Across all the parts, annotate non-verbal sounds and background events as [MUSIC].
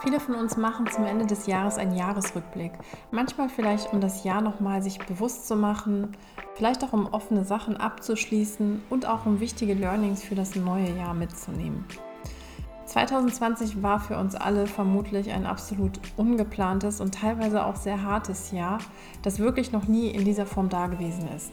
Viele von uns machen zum Ende des Jahres einen Jahresrückblick. Manchmal vielleicht, um das Jahr nochmal sich bewusst zu machen, vielleicht auch um offene Sachen abzuschließen und auch um wichtige Learnings für das neue Jahr mitzunehmen. 2020 war für uns alle vermutlich ein absolut ungeplantes und teilweise auch sehr hartes Jahr, das wirklich noch nie in dieser Form dagewesen ist.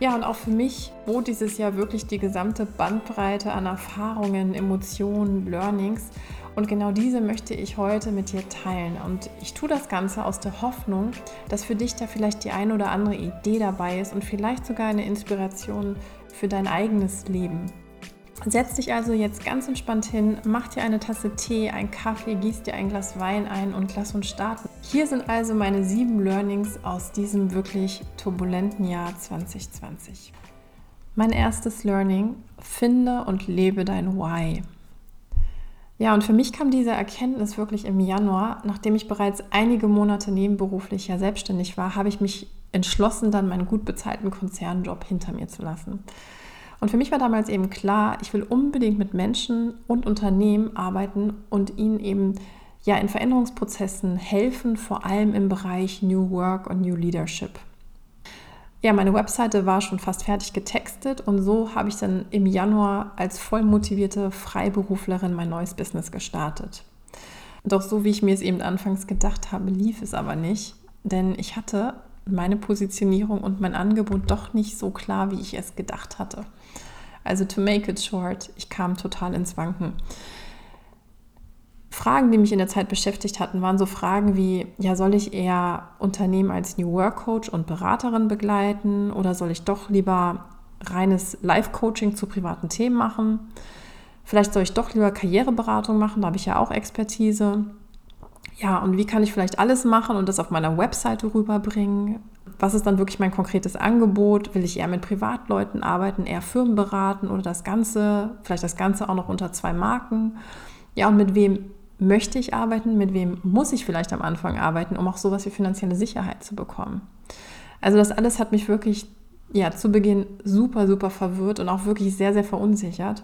Ja, und auch für mich bot dieses Jahr wirklich die gesamte Bandbreite an Erfahrungen, Emotionen, Learnings und genau diese möchte ich heute mit dir teilen. Und ich tue das Ganze aus der Hoffnung, dass für dich da vielleicht die ein oder andere Idee dabei ist und vielleicht sogar eine Inspiration für dein eigenes Leben. Setz dich also jetzt ganz entspannt hin, mach dir eine Tasse Tee, einen Kaffee, gieß dir ein Glas Wein ein und lass uns starten. Hier sind also meine sieben Learnings aus diesem wirklich turbulenten Jahr 2020. Mein erstes Learning, finde und lebe dein Why. Ja, und für mich kam diese Erkenntnis wirklich im Januar, nachdem ich bereits einige Monate nebenberuflich ja selbstständig war, habe ich mich entschlossen, dann meinen gut bezahlten Konzernjob hinter mir zu lassen. Und für mich war damals eben klar, ich will unbedingt mit Menschen und Unternehmen arbeiten und ihnen eben ja in Veränderungsprozessen helfen, vor allem im Bereich New Work und New Leadership. Ja, meine Webseite war schon fast fertig getextet und so habe ich dann im Januar als voll motivierte Freiberuflerin mein neues Business gestartet. Doch so wie ich mir es eben anfangs gedacht habe, lief es aber nicht, denn ich hatte meine Positionierung und mein Angebot doch nicht so klar, wie ich es gedacht hatte. Also to make it short, ich kam total ins Wanken. Fragen, die mich in der Zeit beschäftigt hatten, waren so Fragen wie, ja, soll ich eher Unternehmen als New Work Coach und Beraterin begleiten oder soll ich doch lieber reines Live-Coaching zu privaten Themen machen? Vielleicht soll ich doch lieber Karriereberatung machen, da habe ich ja auch Expertise. Ja, und wie kann ich vielleicht alles machen und das auf meiner Webseite rüberbringen? Was ist dann wirklich mein konkretes Angebot? Will ich eher mit Privatleuten arbeiten, eher Firmen beraten oder das Ganze, vielleicht das Ganze auch noch unter zwei Marken? Ja, und mit wem möchte ich arbeiten, mit wem muss ich vielleicht am Anfang arbeiten, um auch sowas wie finanzielle Sicherheit zu bekommen. Also das alles hat mich wirklich ja, zu Beginn super, super verwirrt und auch wirklich sehr, sehr verunsichert.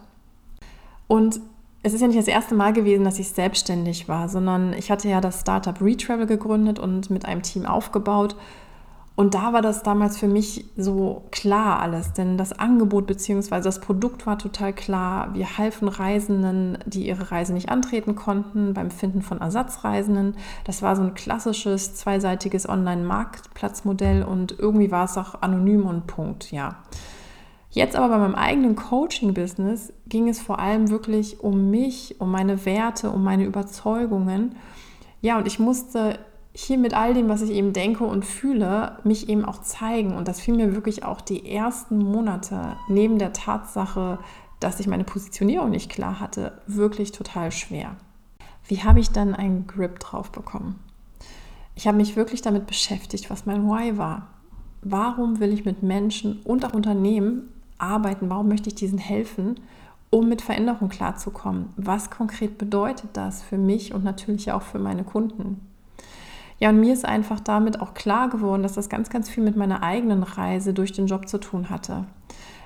Und es ist ja nicht das erste Mal gewesen, dass ich selbstständig war, sondern ich hatte ja das Startup Retravel gegründet und mit einem Team aufgebaut und da war das damals für mich so klar alles, denn das Angebot bzw. das Produkt war total klar. Wir halfen Reisenden, die ihre Reise nicht antreten konnten, beim Finden von Ersatzreisenden. Das war so ein klassisches zweiseitiges Online-Marktplatzmodell und irgendwie war es auch anonym und Punkt, ja. Jetzt aber bei meinem eigenen Coaching-Business ging es vor allem wirklich um mich, um meine Werte, um meine Überzeugungen. Ja, und ich musste hier mit all dem, was ich eben denke und fühle, mich eben auch zeigen. Und das fiel mir wirklich auch die ersten Monate neben der Tatsache, dass ich meine Positionierung nicht klar hatte, wirklich total schwer. Wie habe ich dann einen Grip drauf bekommen? Ich habe mich wirklich damit beschäftigt, was mein Why war. Warum will ich mit Menschen und auch Unternehmen arbeiten? Warum möchte ich diesen helfen, um mit Veränderung klarzukommen? Was konkret bedeutet das für mich und natürlich auch für meine Kunden? Ja, und mir ist einfach damit auch klar geworden, dass das ganz, ganz viel mit meiner eigenen Reise durch den Job zu tun hatte.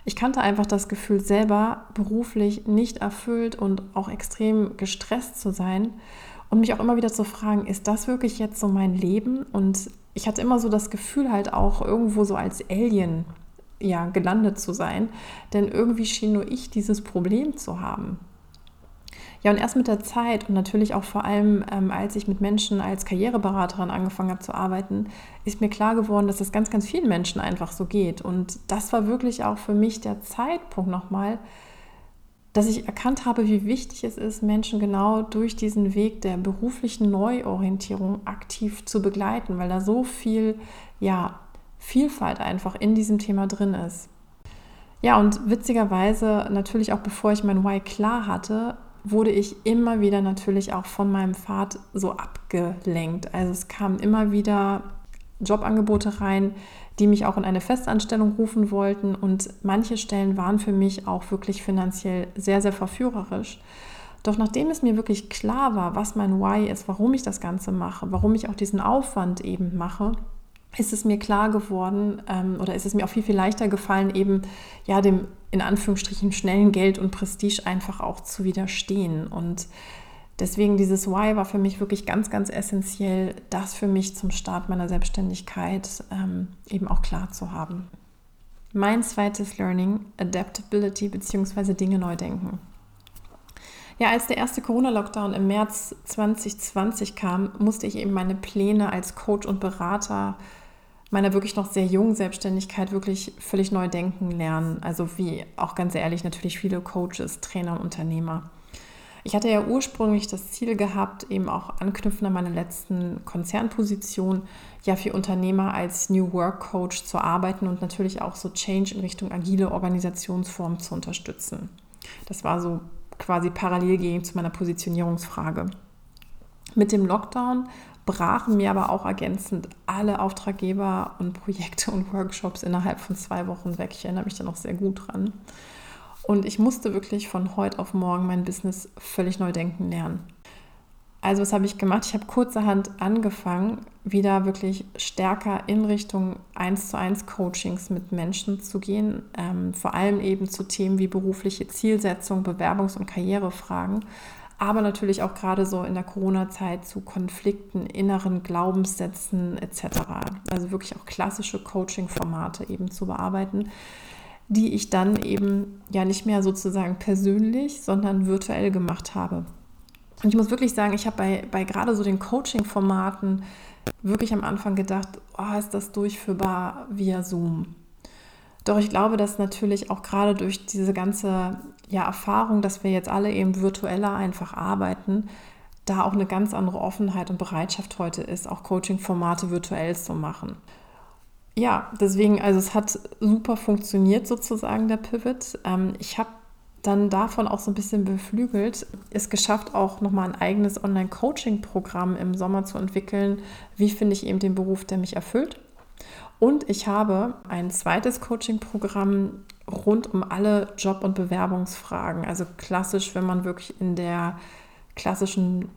Ich kannte einfach das Gefühl, selber beruflich nicht erfüllt und auch extrem gestresst zu sein und mich auch immer wieder zu fragen, ist das wirklich jetzt so mein Leben? Und ich hatte immer so das Gefühl, halt auch irgendwo so als Alien ja, gelandet zu sein, denn irgendwie schien nur ich dieses Problem zu haben. Ja, und erst mit der Zeit und natürlich auch vor allem, ähm, als ich mit Menschen als Karriereberaterin angefangen habe zu arbeiten, ist mir klar geworden, dass es das ganz, ganz vielen Menschen einfach so geht. Und das war wirklich auch für mich der Zeitpunkt nochmal, dass ich erkannt habe, wie wichtig es ist, Menschen genau durch diesen Weg der beruflichen Neuorientierung aktiv zu begleiten, weil da so viel, ja, Vielfalt einfach in diesem Thema drin ist. Ja, und witzigerweise, natürlich auch bevor ich mein Why klar hatte, wurde ich immer wieder natürlich auch von meinem Pfad so abgelenkt. Also es kamen immer wieder Jobangebote rein, die mich auch in eine Festanstellung rufen wollten und manche Stellen waren für mich auch wirklich finanziell sehr, sehr verführerisch. Doch nachdem es mir wirklich klar war, was mein Why ist, warum ich das Ganze mache, warum ich auch diesen Aufwand eben mache, ist es mir klar geworden ähm, oder ist es mir auch viel, viel leichter gefallen, eben ja dem in Anführungsstrichen schnellen Geld und Prestige einfach auch zu widerstehen. Und Deswegen dieses Why war für mich wirklich ganz, ganz essentiell, das für mich zum Start meiner Selbstständigkeit ähm, eben auch klar zu haben. Mein zweites Learning, Adaptability bzw. Dinge neu denken. Ja, als der erste Corona-Lockdown im März 2020 kam, musste ich eben meine Pläne als Coach und Berater meiner wirklich noch sehr jungen Selbstständigkeit wirklich völlig neu denken lernen. Also wie auch ganz ehrlich natürlich viele Coaches, Trainer und Unternehmer. Ich hatte ja ursprünglich das Ziel gehabt, eben auch anknüpfend an meine letzten Konzernposition, ja für Unternehmer als New Work Coach zu arbeiten und natürlich auch so Change in Richtung agile Organisationsformen zu unterstützen. Das war so quasi parallel gegen zu meiner Positionierungsfrage. Mit dem Lockdown brachen mir aber auch ergänzend alle Auftraggeber und Projekte und Workshops innerhalb von zwei Wochen weg. Ich erinnere mich da noch sehr gut dran. Und ich musste wirklich von heute auf morgen mein Business völlig neu denken lernen. Also was habe ich gemacht? Ich habe kurzerhand angefangen, wieder wirklich stärker in Richtung 1 zu 1 Coachings mit Menschen zu gehen, ähm, vor allem eben zu Themen wie berufliche Zielsetzung, Bewerbungs- und Karrierefragen, aber natürlich auch gerade so in der Corona-Zeit zu Konflikten, inneren Glaubenssätzen etc. Also wirklich auch klassische Coaching-Formate eben zu bearbeiten, die ich dann eben ja nicht mehr sozusagen persönlich, sondern virtuell gemacht habe. Und ich muss wirklich sagen, ich habe bei, bei gerade so den Coaching-Formaten wirklich am Anfang gedacht, oh, ist das durchführbar via Zoom. Doch ich glaube, dass natürlich auch gerade durch diese ganze ja, Erfahrung, dass wir jetzt alle eben virtueller einfach arbeiten, da auch eine ganz andere Offenheit und Bereitschaft heute ist, auch Coaching-Formate virtuell zu machen ja, deswegen, also es hat super funktioniert sozusagen der Pivot. Ähm, ich habe dann davon auch so ein bisschen beflügelt, es geschafft, auch nochmal ein eigenes Online-Coaching-Programm im Sommer zu entwickeln. Wie finde ich eben den Beruf, der mich erfüllt? Und ich habe ein zweites Coaching-Programm rund um alle Job- und Bewerbungsfragen. Also klassisch, wenn man wirklich in der klassischen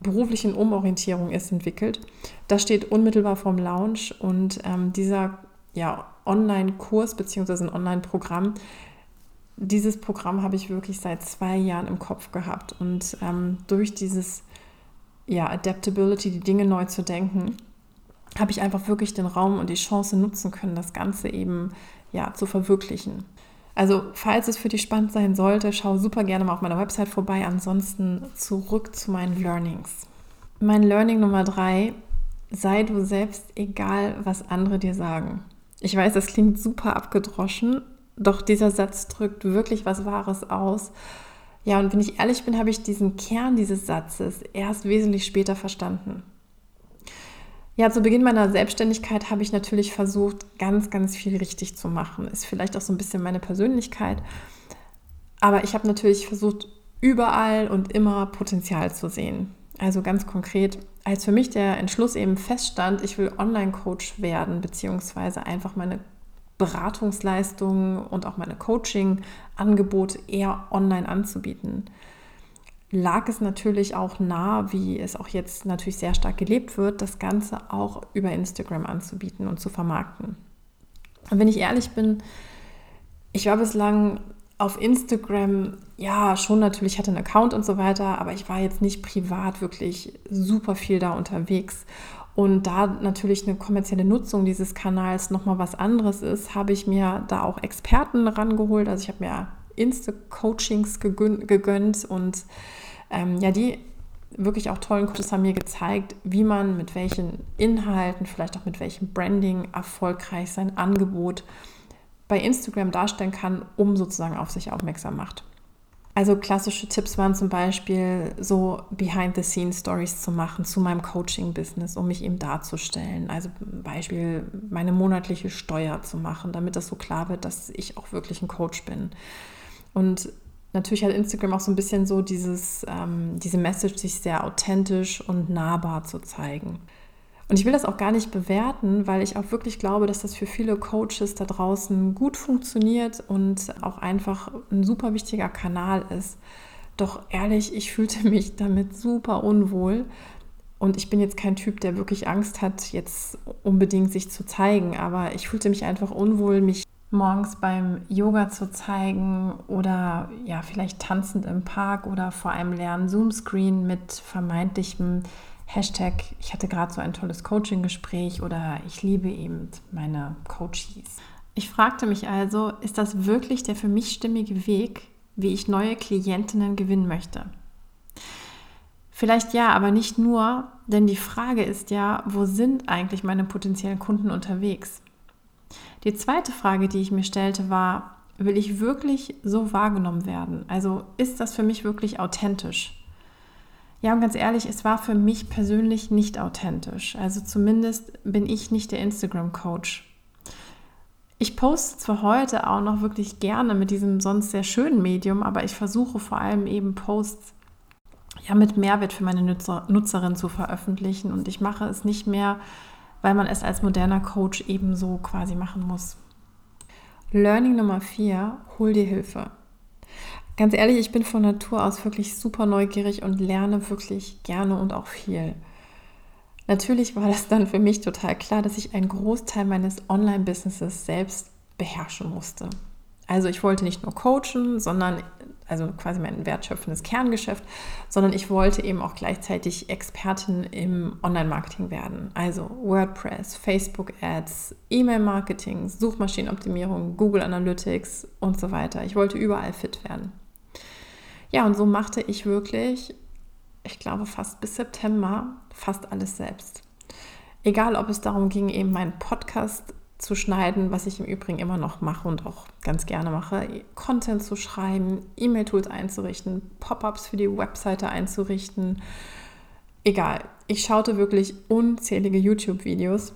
beruflichen Umorientierung ist, entwickelt. Das steht unmittelbar vom Launch und ähm, dieser ja, Online-Kurs bzw. ein Online-Programm, dieses Programm habe ich wirklich seit zwei Jahren im Kopf gehabt und ähm, durch dieses ja, Adaptability, die Dinge neu zu denken, habe ich einfach wirklich den Raum und die Chance nutzen können, das Ganze eben ja, zu verwirklichen. Also, falls es für dich spannend sein sollte, schau super gerne mal auf meiner Website vorbei. Ansonsten zurück zu meinen Learnings. Mein Learning Nummer drei, sei du selbst, egal was andere dir sagen. Ich weiß, das klingt super abgedroschen, doch dieser Satz drückt wirklich was Wahres aus. Ja, und wenn ich ehrlich bin, habe ich diesen Kern dieses Satzes erst wesentlich später verstanden. Ja, zu Beginn meiner Selbstständigkeit habe ich natürlich versucht, ganz, ganz viel richtig zu machen. Ist vielleicht auch so ein bisschen meine Persönlichkeit. Aber ich habe natürlich versucht, überall und immer Potenzial zu sehen. Also ganz konkret, als für mich der Entschluss eben feststand, ich will Online-Coach werden, beziehungsweise einfach meine Beratungsleistungen und auch meine Coaching-Angebote eher online anzubieten lag es natürlich auch nah, wie es auch jetzt natürlich sehr stark gelebt wird, das Ganze auch über Instagram anzubieten und zu vermarkten. Und wenn ich ehrlich bin, ich war bislang auf Instagram, ja, schon natürlich hatte einen Account und so weiter, aber ich war jetzt nicht privat wirklich super viel da unterwegs. Und da natürlich eine kommerzielle Nutzung dieses Kanals nochmal was anderes ist, habe ich mir da auch Experten rangeholt. Also ich habe mir Insta-Coachings gegönnt und ähm, ja, die wirklich auch tollen Coaches haben mir gezeigt, wie man mit welchen Inhalten, vielleicht auch mit welchem Branding erfolgreich sein Angebot bei Instagram darstellen kann, um sozusagen auf sich aufmerksam macht. Also klassische Tipps waren zum Beispiel so Behind-the-Scenes-Stories zu machen zu meinem Coaching-Business, um mich eben darzustellen. Also Beispiel meine monatliche Steuer zu machen, damit das so klar wird, dass ich auch wirklich ein Coach bin. Und natürlich hat Instagram auch so ein bisschen so dieses, ähm, diese Message, sich sehr authentisch und nahbar zu zeigen. Und ich will das auch gar nicht bewerten, weil ich auch wirklich glaube, dass das für viele Coaches da draußen gut funktioniert und auch einfach ein super wichtiger Kanal ist. Doch ehrlich, ich fühlte [LAUGHS] mich damit super unwohl. Und ich bin jetzt kein Typ, der wirklich Angst hat, jetzt unbedingt sich zu zeigen. Aber ich fühlte mich einfach unwohl, mich morgens beim Yoga zu zeigen oder ja, vielleicht tanzend im Park oder vor einem leeren Zoom-Screen mit vermeintlichem Hashtag, ich hatte gerade so ein tolles Coaching-Gespräch oder ich liebe eben meine Coaches. Ich fragte mich also, ist das wirklich der für mich stimmige Weg, wie ich neue Klientinnen gewinnen möchte? Vielleicht ja, aber nicht nur, denn die Frage ist ja, wo sind eigentlich meine potenziellen Kunden unterwegs? Die zweite Frage, die ich mir stellte, war, will ich wirklich so wahrgenommen werden? Also ist das für mich wirklich authentisch? Ja, und ganz ehrlich, es war für mich persönlich nicht authentisch. Also zumindest bin ich nicht der Instagram-Coach. Ich poste zwar heute auch noch wirklich gerne mit diesem sonst sehr schönen Medium, aber ich versuche vor allem eben Posts ja mit Mehrwert für meine Nutzer, Nutzerin zu veröffentlichen und ich mache es nicht mehr, weil man es als moderner Coach ebenso quasi machen muss. Learning Nummer 4, hol dir Hilfe. Ganz ehrlich, ich bin von Natur aus wirklich super neugierig und lerne wirklich gerne und auch viel. Natürlich war das dann für mich total klar, dass ich einen Großteil meines Online-Businesses selbst beherrschen musste. Also ich wollte nicht nur coachen, sondern also quasi mein wertschöpfendes Kerngeschäft, sondern ich wollte eben auch gleichzeitig Expertin im Online-Marketing werden. Also WordPress, Facebook-Ads, E-Mail-Marketing, Suchmaschinenoptimierung, Google Analytics und so weiter. Ich wollte überall fit werden. Ja, und so machte ich wirklich, ich glaube fast bis September, fast alles selbst. Egal, ob es darum ging, eben meinen Podcast zu schneiden, was ich im Übrigen immer noch mache und auch ganz gerne mache, Content zu schreiben, E-Mail-Tools einzurichten, Pop-ups für die Webseite einzurichten. Egal, ich schaute wirklich unzählige YouTube-Videos,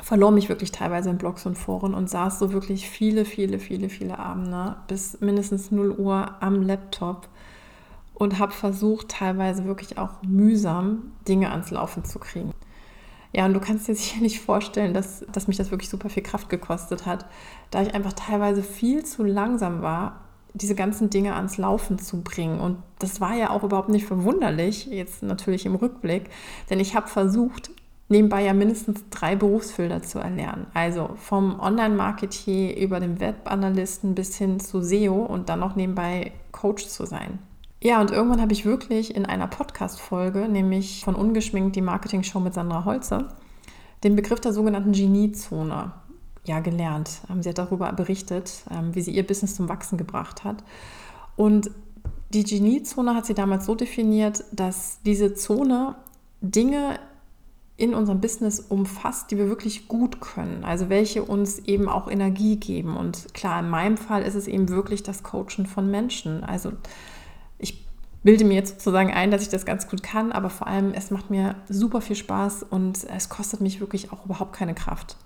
verlor mich wirklich teilweise in Blogs und Foren und saß so wirklich viele, viele, viele, viele Abende bis mindestens 0 Uhr am Laptop und habe versucht, teilweise wirklich auch mühsam Dinge ans Laufen zu kriegen. Ja, und du kannst dir [LAUGHS] sicher nicht vorstellen, dass, dass mich das wirklich super viel Kraft gekostet hat, da ich einfach teilweise viel zu langsam war, diese ganzen Dinge ans Laufen zu bringen. Und das war ja auch überhaupt nicht verwunderlich, jetzt natürlich im Rückblick, denn ich habe versucht, nebenbei ja mindestens drei Berufsfelder zu erlernen. Also vom Online-Marketier über den Webanalysten bis hin zu SEO und dann noch nebenbei Coach zu sein. Ja, und irgendwann habe ich wirklich in einer Podcast-Folge, nämlich von Ungeschminkt, die Marketing-Show mit Sandra Holze, den Begriff der sogenannten Geniezone ja, gelernt. Ähm, sie hat darüber berichtet, ähm, wie sie ihr Business zum Wachsen gebracht hat. Und die Geniezone hat sie damals so definiert, dass diese Zone Dinge in unserem Business umfasst, die wir wirklich gut können, also welche uns eben auch Energie geben. Und klar, in meinem Fall ist es eben wirklich das Coachen von Menschen. Also bilde mir jetzt sozusagen ein, dass ich das ganz gut kann, aber vor allem, es macht mir super viel Spaß und es kostet mich wirklich auch überhaupt keine Kraft.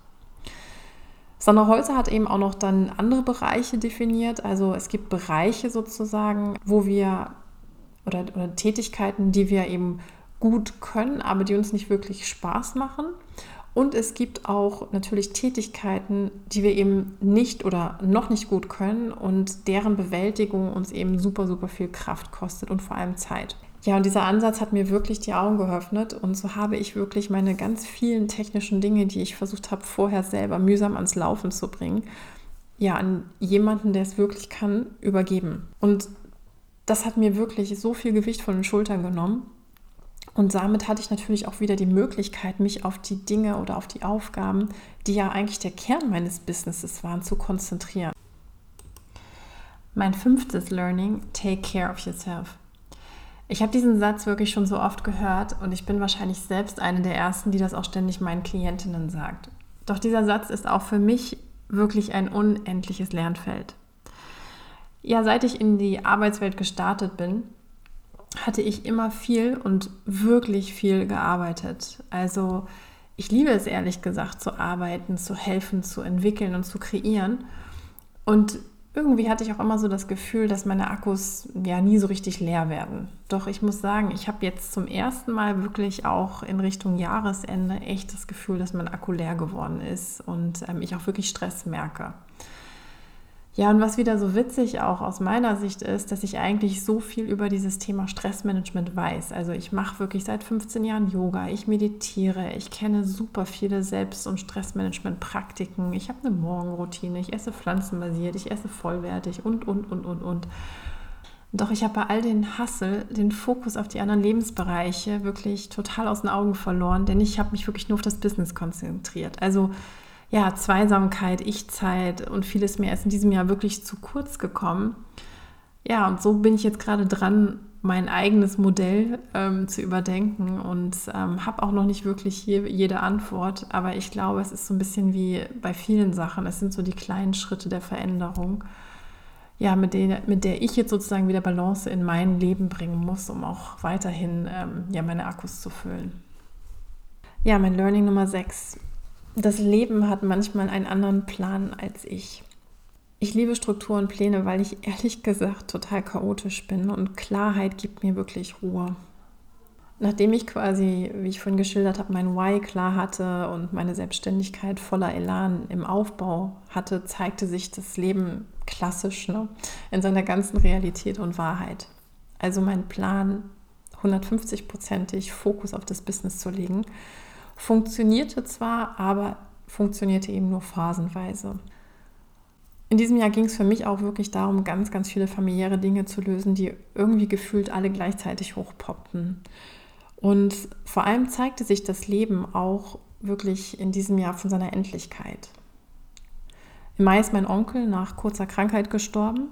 Sandra Holzer hat eben auch noch dann andere Bereiche definiert. Also es gibt Bereiche sozusagen, wo wir oder, oder Tätigkeiten, die wir eben gut können, aber die uns nicht wirklich Spaß machen. Und es gibt auch natürlich Tätigkeiten, die wir eben nicht oder noch nicht gut können und deren Bewältigung uns eben super, super viel Kraft kostet und vor allem Zeit. Ja, und dieser Ansatz hat mir wirklich die Augen geöffnet und so habe ich wirklich meine ganz vielen technischen Dinge, die ich versucht habe, vorher selber mühsam ans Laufen zu bringen, ja, an jemanden, der es wirklich kann, übergeben. Und das hat mir wirklich so viel Gewicht von den Schultern genommen und damit hatte ich natürlich auch wieder die Möglichkeit, mich auf die Dinge oder auf die Aufgaben, die ja eigentlich der Kern meines Businesses waren, zu konzentrieren. Mein fünftes Learning, take care of yourself. Ich habe diesen Satz wirklich schon so oft gehört und ich bin wahrscheinlich selbst eine der ersten, die das auch ständig meinen Klientinnen sagt. Doch dieser Satz ist auch für mich wirklich ein unendliches Lernfeld. Ja, seit ich in die Arbeitswelt gestartet bin, hatte ich immer viel und wirklich viel gearbeitet. Also ich liebe es ehrlich gesagt zu arbeiten, zu helfen, zu entwickeln und zu kreieren. Und irgendwie hatte ich auch immer so das Gefühl, dass meine Akkus ja nie so richtig leer werden. Doch ich muss sagen, ich habe jetzt zum ersten Mal wirklich auch in Richtung Jahresende echt das Gefühl, dass mein Akku leer geworden ist und ähm, ich auch wirklich Stress merke. Ja, und was wieder so witzig auch aus meiner Sicht ist, dass ich eigentlich so viel über dieses Thema Stressmanagement weiß. Also ich mache wirklich seit 15 Jahren Yoga, ich meditiere, ich kenne super viele Selbst- und Stressmanagement-Praktiken, ich habe eine Morgenroutine, ich esse pflanzenbasiert, ich esse vollwertig und, und, und, und, und. Doch ich habe bei all den Hassel den Fokus auf die anderen Lebensbereiche wirklich total aus den Augen verloren, denn ich habe mich wirklich nur auf das Business konzentriert. Also ja, Zweisamkeit, Ich-Zeit und vieles mehr ist in diesem Jahr wirklich zu kurz gekommen. Ja, und so bin ich jetzt gerade dran, mein eigenes Modell ähm, zu überdenken und ähm, habe auch noch nicht wirklich hier jede Antwort. Aber ich glaube, es ist so ein bisschen wie bei vielen Sachen. Es sind so die kleinen Schritte der Veränderung, ja, mit, denen, mit der ich jetzt sozusagen wieder Balance in mein Leben bringen muss, um auch weiterhin ähm, ja, meine Akkus zu füllen. Ja, mein Learning Nummer 6 das Leben hat manchmal einen anderen Plan als ich. Ich liebe Struktur und Pläne, weil ich ehrlich gesagt total chaotisch bin und Klarheit gibt mir wirklich Ruhe. Nachdem ich quasi, wie ich vorhin geschildert habe, mein Why klar hatte und meine Selbstständigkeit voller Elan im Aufbau hatte, zeigte sich das Leben klassisch ne, in seiner ganzen Realität und Wahrheit. Also mein Plan, 150-prozentig Fokus auf das Business zu legen Funktionierte zwar, aber funktionierte eben nur phasenweise. In diesem Jahr ging es für mich auch wirklich darum, ganz, ganz viele familiäre Dinge zu lösen, die irgendwie gefühlt alle gleichzeitig hochpoppten. Und vor allem zeigte sich das Leben auch wirklich in diesem Jahr von seiner Endlichkeit. Im Mai ist mein Onkel nach kurzer Krankheit gestorben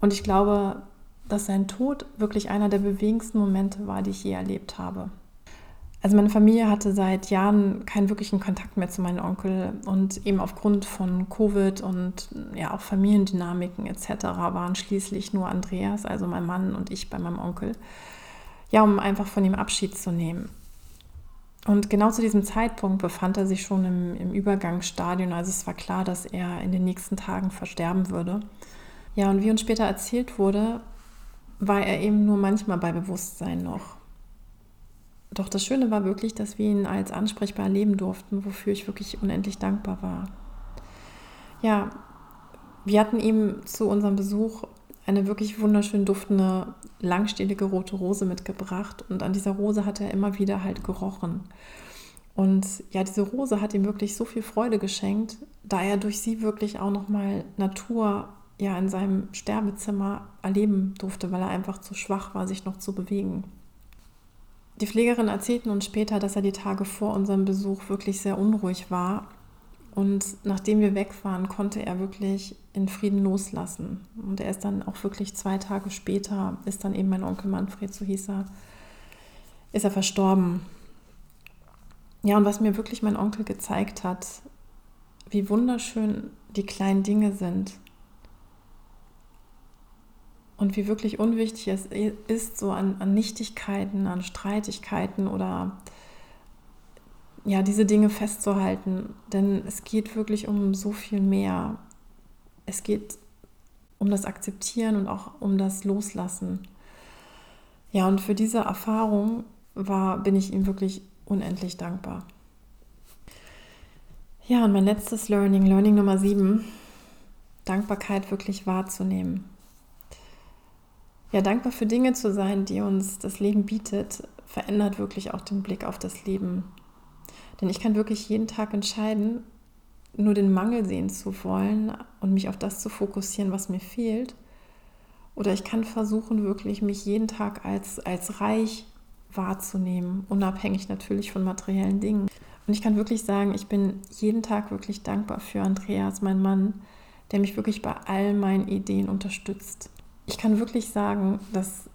und ich glaube, dass sein Tod wirklich einer der bewegendsten Momente war, die ich je erlebt habe. Also meine Familie hatte seit Jahren keinen wirklichen Kontakt mehr zu meinem Onkel und eben aufgrund von Covid und ja auch Familiendynamiken etc. waren schließlich nur Andreas, also mein Mann und ich bei meinem Onkel, ja, um einfach von ihm Abschied zu nehmen. Und genau zu diesem Zeitpunkt befand er sich schon im, im Übergangsstadion, also es war klar, dass er in den nächsten Tagen versterben würde. Ja, und wie uns später erzählt wurde, war er eben nur manchmal bei Bewusstsein noch. Doch das Schöne war wirklich, dass wir ihn als ansprechbar erleben durften, wofür ich wirklich unendlich dankbar war. Ja, wir hatten ihm zu unserem Besuch eine wirklich wunderschön duftende, langstehlige rote Rose mitgebracht und an dieser Rose hat er immer wieder halt gerochen. Und ja, diese Rose hat ihm wirklich so viel Freude geschenkt, da er durch sie wirklich auch nochmal Natur ja in seinem Sterbezimmer erleben durfte, weil er einfach zu schwach war, sich noch zu bewegen. Die Pflegerin erzählten uns später, dass er die Tage vor unserem Besuch wirklich sehr unruhig war. Und nachdem wir weg waren, konnte er wirklich in Frieden loslassen. Und er ist dann auch wirklich zwei Tage später, ist dann eben mein Onkel Manfred, so hieß er, ist er verstorben. Ja, und was mir wirklich mein Onkel gezeigt hat, wie wunderschön die kleinen Dinge sind und wie wirklich unwichtig es ist, so an, an Nichtigkeiten, an Streitigkeiten oder ja, diese Dinge festzuhalten. Denn es geht wirklich um so viel mehr. Es geht um das Akzeptieren und auch um das Loslassen. Ja, und für diese Erfahrung war, bin ich ihm wirklich unendlich dankbar. Ja, und mein letztes Learning, Learning Nummer sieben, Dankbarkeit wirklich wahrzunehmen ja, dankbar für Dinge zu sein, die uns das Leben bietet, verändert wirklich auch den Blick auf das Leben. Denn ich kann wirklich jeden Tag entscheiden, nur den Mangel sehen zu wollen und mich auf das zu fokussieren, was mir fehlt. Oder ich kann versuchen, wirklich mich jeden Tag als, als reich wahrzunehmen, unabhängig natürlich von materiellen Dingen. Und ich kann wirklich sagen, ich bin jeden Tag wirklich dankbar für Andreas, mein Mann, der mich wirklich bei all meinen Ideen unterstützt ich kann wirklich sagen, dass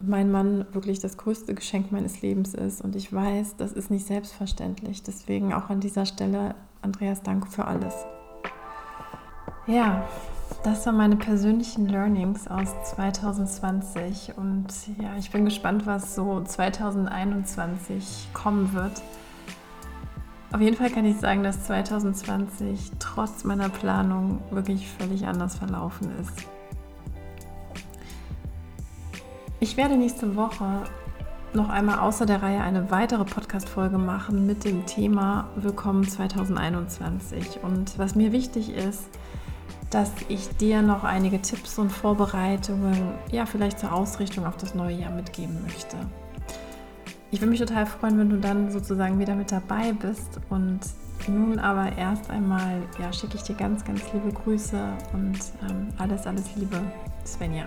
mein Mann wirklich das größte Geschenk meines Lebens ist. Und ich weiß, das ist nicht selbstverständlich. Deswegen auch an dieser Stelle, Andreas, danke für alles. Ja, das waren meine persönlichen Learnings aus 2020. Und ja, ich bin gespannt, was so 2021 kommen wird. Auf jeden Fall kann ich sagen, dass 2020 trotz meiner Planung wirklich völlig anders verlaufen ist. Ich werde nächste Woche noch einmal außer der Reihe eine weitere Podcast-Folge machen mit dem Thema Willkommen 2021. Und was mir wichtig ist, dass ich dir noch einige Tipps und Vorbereitungen, ja, vielleicht zur Ausrichtung auf das neue Jahr mitgeben möchte. Ich würde mich total freuen, wenn du dann sozusagen wieder mit dabei bist. Und nun aber erst einmal, ja, schicke ich dir ganz, ganz liebe Grüße und ähm, alles, alles Liebe, Svenja.